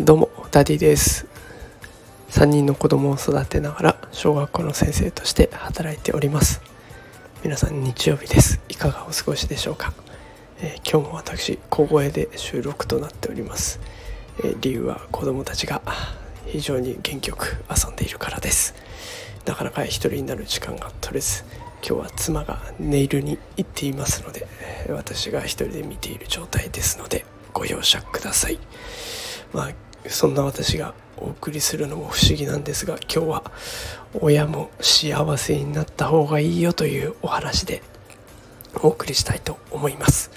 どうもダディです。3人の子供を育てながら小学校の先生として働いております。皆さん日曜日です。いかがお過ごしでしょうか、えー、今日も私小声で収録となっております、えー、理由は子供たちが非常に元気よく遊んでいるからです。なかなか一人になる時間が取れず今日は妻がネイルに行っていますので私が一人で見ている状態ですのでご容赦ください。まあそんな私がお送りするのも不思議なんですが今日は親も幸せになった方がいいよというお話でお送りしたいと思います。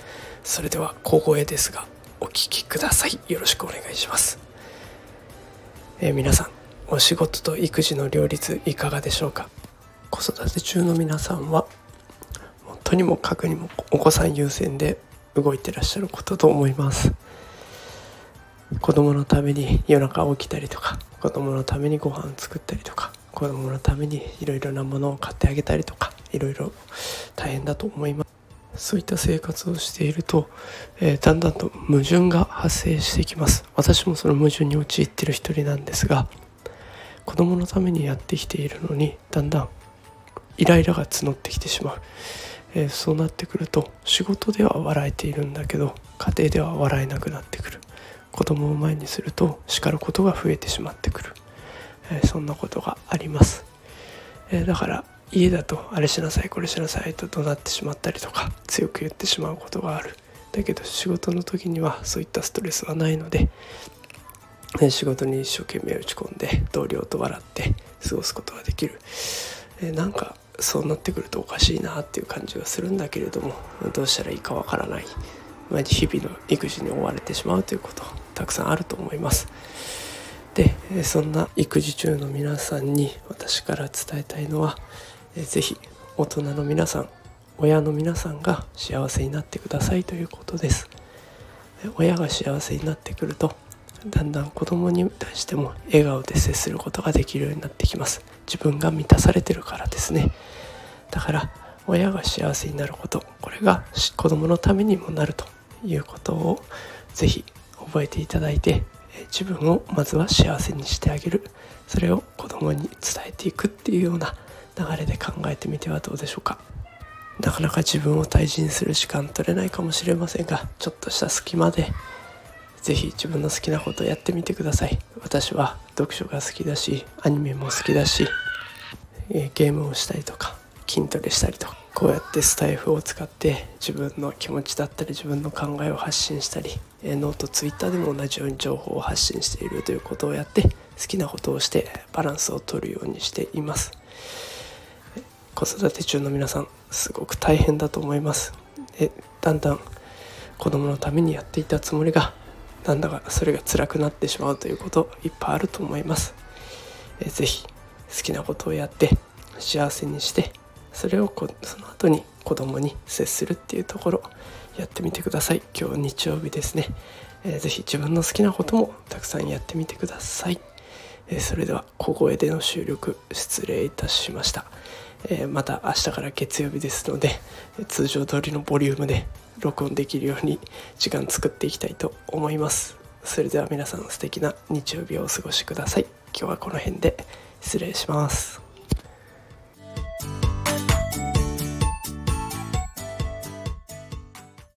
それでは小声ですがお聴きください。よろしくお願いします、えー、皆さんお仕事と育児の両立いかがでしょうか？子育て中の皆さんはとにもかくにもお子さん優先で動いてらっしゃることと思います。子供のために夜中起きたりとか子供のためにご飯作ったりとか子供のためにいろいろなものを買ってあげたりとかいろいろ大変だと思います。そういった生活をしていると、えー、だんだんと矛盾が発生してきます。私もその矛盾に陥っている一人なんですが子供のためにやってきているのにだんだんイライラが募ってきてしまう、えー、そうなってくると仕事では笑えているんだけど家庭では笑えなくなってくる。子供を前にすると叱ることが増えてしまってくる、えー、そんなことがあります、え、だから家だとあれしなさいこれしなさいと怒鳴ってしまったりとか強く言ってしまうことがある。だけど仕事の時にはそういったストレスはないので仕事に一生懸命打ち込んで同僚と笑って過ごすことができる、えなんかそうなってくるとおかしいなっていう感じがするんだけれどもどうしたらいいかわからない。日々の育児に追われてしまうということたくさんあると思います。でそんな育児中の皆さんに私から伝えたいのは是非大人の皆さん親の皆さんが幸せになってくださいということです。親が幸せになってくるとだんだん子供に対しても笑顔で接することができるようになってきます。自分が満たされてるからですね。だから親が幸せになることこれが子供のためにもなるということをぜひ覚えていただいて自分をまずは幸せにしてあげる。それを子供に伝えていくっていうような流れで考えてみてはどうでしょうか。なかなか自分を大事にする時間取れないかもしれませんがちょっとした隙間で是非自分の好きなことをやってみてください。私は読書が好きだしアニメも好きだしゲームをしたりとか筋トレしたりとかこうやってスタイフを使って自分の気持ちだったり自分の考えを発信したりノートツイッターでも同じように情報を発信しているということをやって好きなことをしてバランスをとるようにしています。子育て中の皆さんすごく大変だと思います。でだんだん子供のためにやっていたつもりがなんだかそれが辛くなってしまうということいっぱいあると思います。是非好きなことをやって幸せにしてそれをこその後に子供に接するっていうところやってみてください。今日日曜日ですね、えー、ぜ自分の好きなこともたくさんやってみてください、えー、それでは小声での収録失礼いたしました、えー、また明日から月曜日ですので通常通りのボリュームで録音できるように時間作っていきたいと思います。それでは皆さん素敵な日曜日をお過ごしください。今日はこの辺で失礼します。